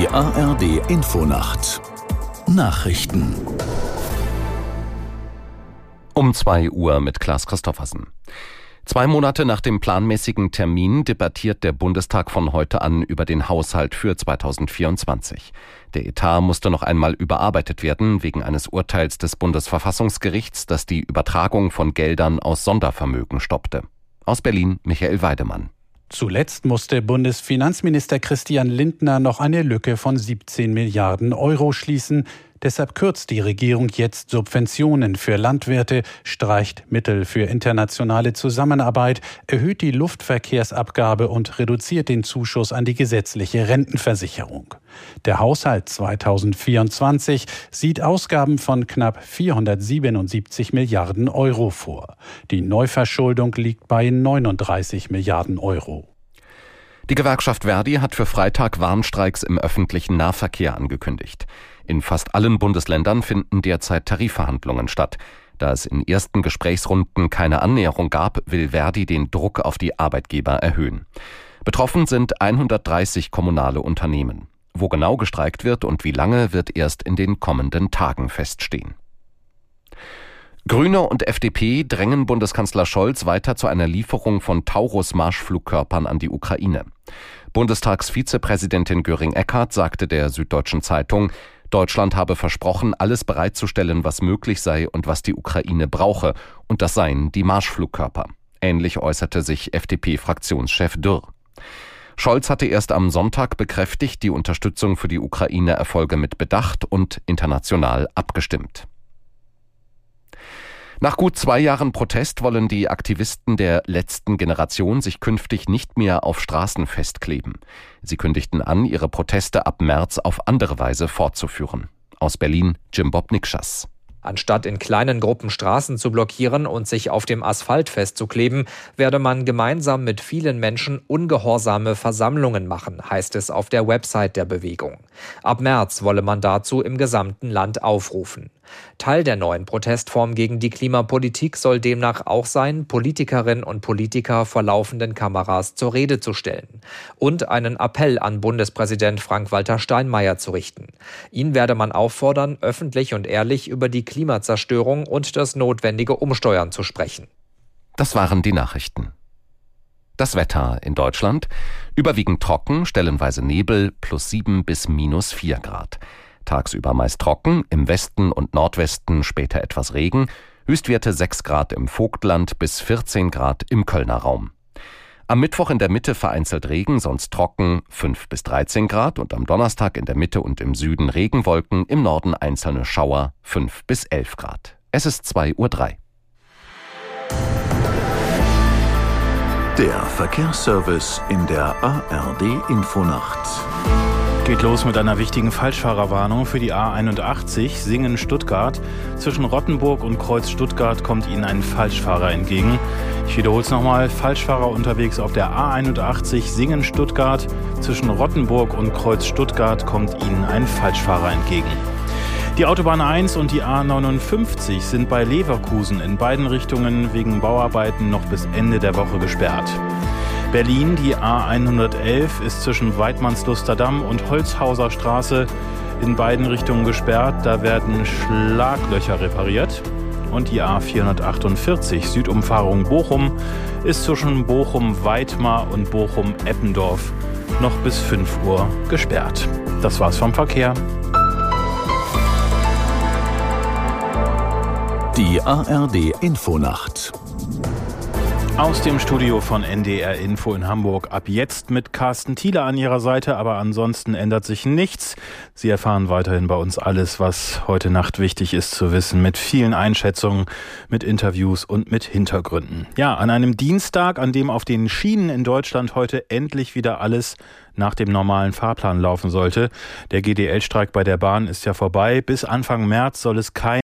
Die ARD Infonacht Nachrichten um 2 Uhr mit Klaas Christoffersen. Zwei Monate nach dem planmäßigen Termin debattiert der Bundestag von heute an über den Haushalt für 2024. Der Etat musste noch einmal überarbeitet werden wegen eines Urteils des Bundesverfassungsgerichts, das die Übertragung von Geldern aus Sondervermögen stoppte. Aus Berlin Michael Weidemann. Zuletzt musste Bundesfinanzminister Christian Lindner noch eine Lücke von 17 Milliarden Euro schließen. Deshalb kürzt die Regierung jetzt Subventionen für Landwirte, streicht Mittel für internationale Zusammenarbeit, erhöht die Luftverkehrsabgabe und reduziert den Zuschuss an die gesetzliche Rentenversicherung. Der Haushalt 2024 sieht Ausgaben von knapp 477 Milliarden Euro vor. Die Neuverschuldung liegt bei 39 Milliarden Euro. Die Gewerkschaft Verdi hat für Freitag Warnstreiks im öffentlichen Nahverkehr angekündigt. In fast allen Bundesländern finden derzeit Tarifverhandlungen statt. Da es in ersten Gesprächsrunden keine Annäherung gab, will Verdi den Druck auf die Arbeitgeber erhöhen. Betroffen sind 130 kommunale Unternehmen. Wo genau gestreikt wird und wie lange, wird erst in den kommenden Tagen feststehen. Grüne und FDP drängen Bundeskanzler Scholz weiter zu einer Lieferung von Taurus-Marschflugkörpern an die Ukraine. Bundestagsvizepräsidentin Göring-Eckardt sagte der Süddeutschen Zeitung, Deutschland habe versprochen, alles bereitzustellen, was möglich sei und was die Ukraine brauche, und das seien die Marschflugkörper. Ähnlich äußerte sich FDP-Fraktionschef Dürr. Scholz hatte erst am Sonntag bekräftigt, die Unterstützung für die Ukraine erfolge mit Bedacht und international abgestimmt. Nach gut zwei Jahren Protest wollen die Aktivisten der letzten Generation sich künftig nicht mehr auf Straßen festkleben. Sie kündigten an, ihre Proteste ab März auf andere Weise fortzuführen. Aus Berlin Jim Bob Nikschas. Anstatt in kleinen Gruppen Straßen zu blockieren und sich auf dem Asphalt festzukleben, werde man gemeinsam mit vielen Menschen ungehorsame Versammlungen machen, heißt es auf der Website der Bewegung. Ab März wolle man dazu im gesamten Land aufrufen. Teil der neuen Protestform gegen die Klimapolitik soll demnach auch sein, Politikerinnen und Politiker vor laufenden Kameras zur Rede zu stellen und einen Appell an Bundespräsident Frank-Walter Steinmeier zu richten. Ihn werde man auffordern, öffentlich und ehrlich über die Klimazerstörung und das notwendige Umsteuern zu sprechen. Das waren die Nachrichten. Das Wetter in Deutschland überwiegend trocken, stellenweise Nebel plus sieben bis minus vier Grad. Tagsüber meist trocken, im Westen und Nordwesten später etwas Regen, Höchstwerte 6 Grad im Vogtland bis 14 Grad im Kölner Raum. Am Mittwoch in der Mitte vereinzelt Regen, sonst trocken 5 bis 13 Grad und am Donnerstag in der Mitte und im Süden Regenwolken, im Norden einzelne Schauer 5 bis 11 Grad. Es ist 2.03 Uhr. Der Verkehrsservice in der ARD Infonacht geht los mit einer wichtigen Falschfahrerwarnung für die A81 Singen-Stuttgart. Zwischen Rottenburg und Kreuz Stuttgart kommt Ihnen ein Falschfahrer entgegen. Ich wiederhole es nochmal. Falschfahrer unterwegs auf der A81 Singen-Stuttgart. Zwischen Rottenburg und Kreuz Stuttgart kommt Ihnen ein Falschfahrer entgegen. Die Autobahn 1 und die A59 sind bei Leverkusen in beiden Richtungen wegen Bauarbeiten noch bis Ende der Woche gesperrt. Berlin, die A111 ist zwischen Weidmannslusterdamm und Holzhauser Straße in beiden Richtungen gesperrt. Da werden Schlaglöcher repariert. Und die A448 Südumfahrung Bochum ist zwischen Bochum-Weidmar und Bochum-Eppendorf noch bis 5 Uhr gesperrt. Das war's vom Verkehr. Die ARD Infonacht aus dem Studio von NDR Info in Hamburg. Ab jetzt mit Carsten Thiele an Ihrer Seite, aber ansonsten ändert sich nichts. Sie erfahren weiterhin bei uns alles, was heute Nacht wichtig ist zu wissen, mit vielen Einschätzungen, mit Interviews und mit Hintergründen. Ja, an einem Dienstag, an dem auf den Schienen in Deutschland heute endlich wieder alles nach dem normalen Fahrplan laufen sollte. Der GDL-Streik bei der Bahn ist ja vorbei. Bis Anfang März soll es kein